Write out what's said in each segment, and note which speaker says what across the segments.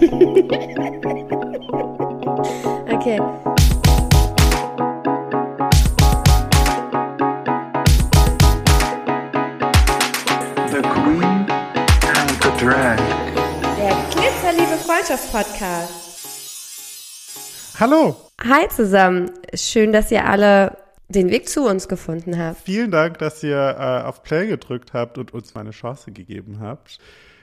Speaker 1: okay.
Speaker 2: The Queen and the Drag.
Speaker 1: Der Glitzerliebe Freundschaft-Podcast.
Speaker 3: Hallo,
Speaker 1: Hi zusammen. Schön, dass ihr alle den Weg zu uns gefunden habt.
Speaker 3: vielen Dank, dass ihr äh, auf Play gedrückt habt und uns mal eine Chance gegeben habt.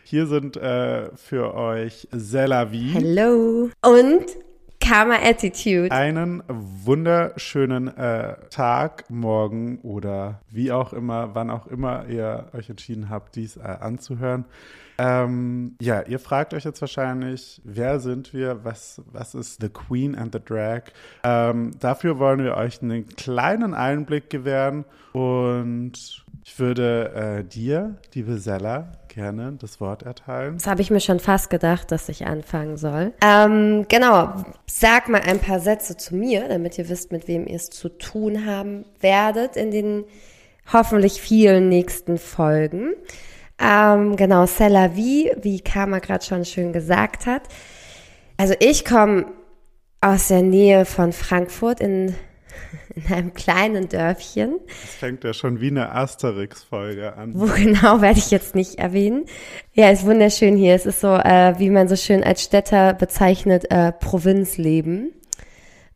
Speaker 3: Hier sind äh, für euch Selavi.
Speaker 1: Hello. Und Karma Attitude.
Speaker 3: Einen wunderschönen äh, Tag, morgen oder wie auch immer, wann auch immer ihr euch entschieden habt, dies äh, anzuhören. Ähm, ja, ihr fragt euch jetzt wahrscheinlich, wer sind wir? Was, was ist The Queen and the Drag? Ähm, dafür wollen wir euch einen kleinen Einblick gewähren und ich würde äh, dir, liebe Sella, gerne das Wort erteilen.
Speaker 1: Das habe ich mir schon fast gedacht, dass ich anfangen soll. Ähm, genau, sag mal ein paar Sätze zu mir, damit ihr wisst, mit wem ihr es zu tun haben werdet in den hoffentlich vielen nächsten Folgen. Ähm, genau, Cella wie, wie Karma gerade schon schön gesagt hat. Also ich komme aus der Nähe von Frankfurt in, in einem kleinen Dörfchen.
Speaker 3: Das fängt ja schon wie eine Asterix-Folge an.
Speaker 1: Wo genau werde ich jetzt nicht erwähnen. Ja, ist wunderschön hier. Es ist so, äh, wie man so schön als Städter bezeichnet, äh, Provinzleben.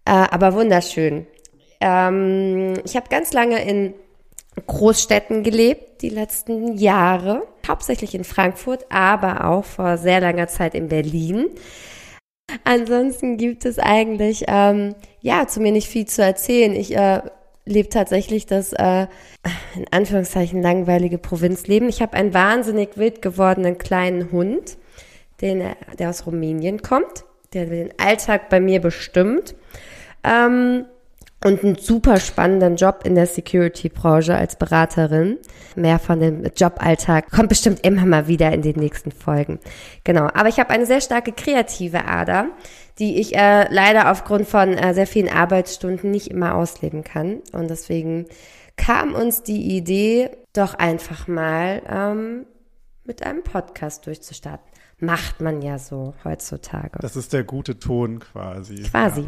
Speaker 1: Äh, aber wunderschön. Ähm, ich habe ganz lange in Großstädten gelebt, die letzten Jahre. Hauptsächlich in Frankfurt, aber auch vor sehr langer Zeit in Berlin. Ansonsten gibt es eigentlich, ähm, ja, zu mir nicht viel zu erzählen. Ich äh, lebe tatsächlich das, äh, in Anführungszeichen, langweilige Provinzleben. Ich habe einen wahnsinnig wild gewordenen kleinen Hund, den, äh, der aus Rumänien kommt, der den Alltag bei mir bestimmt. Ähm, und einen super spannenden Job in der Security-Branche als Beraterin. Mehr von dem Joballtag kommt bestimmt immer mal wieder in den nächsten Folgen. Genau, aber ich habe eine sehr starke kreative Ader, die ich äh, leider aufgrund von äh, sehr vielen Arbeitsstunden nicht immer ausleben kann. Und deswegen kam uns die Idee, doch einfach mal ähm, mit einem Podcast durchzustarten. Macht man ja so heutzutage.
Speaker 3: Das ist der gute Ton quasi.
Speaker 1: Quasi.
Speaker 3: Ja.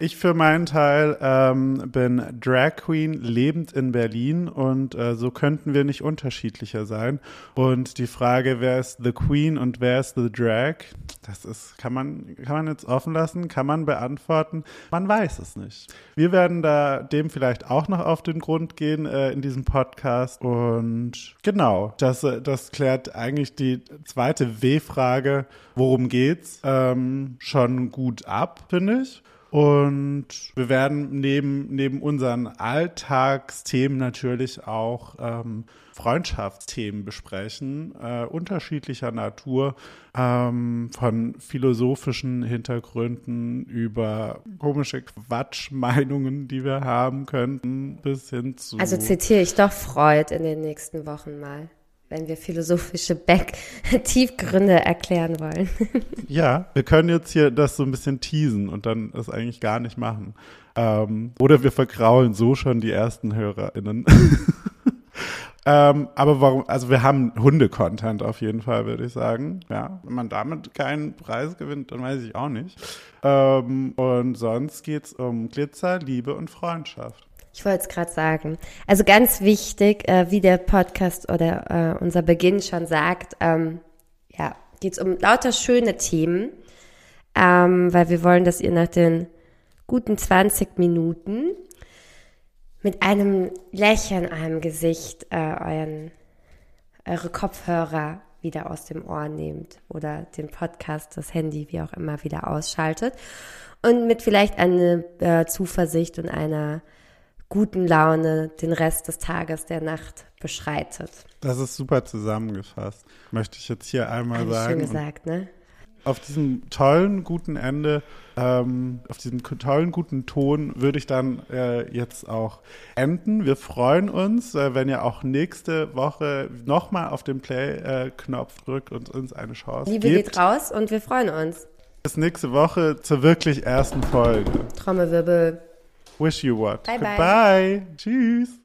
Speaker 3: Ich für meinen Teil ähm, bin Drag Queen, lebend in Berlin und äh, so könnten wir nicht unterschiedlicher sein. Und die Frage, wer ist The Queen und wer ist The Drag, das ist, kann man, kann man jetzt offen lassen, kann man beantworten. Man weiß es nicht. Wir werden da dem vielleicht auch noch auf den Grund gehen äh, in diesem Podcast. Und genau, das, äh, das klärt eigentlich die zweite W-Frage, worum geht's, ähm, schon gut ab, finde ich. Und wir werden neben, neben unseren Alltagsthemen natürlich auch ähm, Freundschaftsthemen besprechen, äh, unterschiedlicher Natur, ähm, von philosophischen Hintergründen über komische Quatschmeinungen, die wir haben könnten, bis hin zu.
Speaker 1: Also zitiere ich doch Freud in den nächsten Wochen mal, wenn wir philosophische Back Tiefgründe erklären wollen.
Speaker 3: Ja, wir können jetzt hier das so ein bisschen teasen und dann das eigentlich gar nicht machen. Ähm, oder wir vergraulen so schon die ersten HörerInnen. ähm, aber warum, also wir haben Hunde-Content auf jeden Fall, würde ich sagen. Ja, wenn man damit keinen Preis gewinnt, dann weiß ich auch nicht. Ähm, und sonst geht's um Glitzer, Liebe und Freundschaft.
Speaker 1: Ich wollte es gerade sagen. Also ganz wichtig, äh, wie der Podcast oder äh, unser Beginn schon sagt, ähm, ja, geht es um lauter schöne Themen, ähm, weil wir wollen, dass ihr nach den guten 20 Minuten mit einem Lächeln am Gesicht äh, euren, eure Kopfhörer wieder aus dem Ohr nehmt oder den Podcast, das Handy, wie auch immer, wieder ausschaltet und mit vielleicht einer äh, Zuversicht und einer guten Laune den Rest des Tages, der Nacht beschreitet.
Speaker 3: Das ist super zusammengefasst. Möchte ich jetzt hier einmal
Speaker 1: Alles
Speaker 3: sagen.
Speaker 1: schön gesagt, ne?
Speaker 3: auf diesem tollen, guten Ende, ähm, auf diesem tollen, guten Ton würde ich dann äh, jetzt auch enden. Wir freuen uns, äh, wenn ihr auch nächste Woche nochmal auf den Play-Knopf drückt und uns eine Chance
Speaker 1: Liebe
Speaker 3: gibt.
Speaker 1: geht raus und wir freuen uns.
Speaker 3: Bis nächste Woche zur wirklich ersten Folge.
Speaker 1: Trommelwirbel.
Speaker 3: Wish you what.
Speaker 1: Bye, bye.
Speaker 3: Goodbye. Tschüss.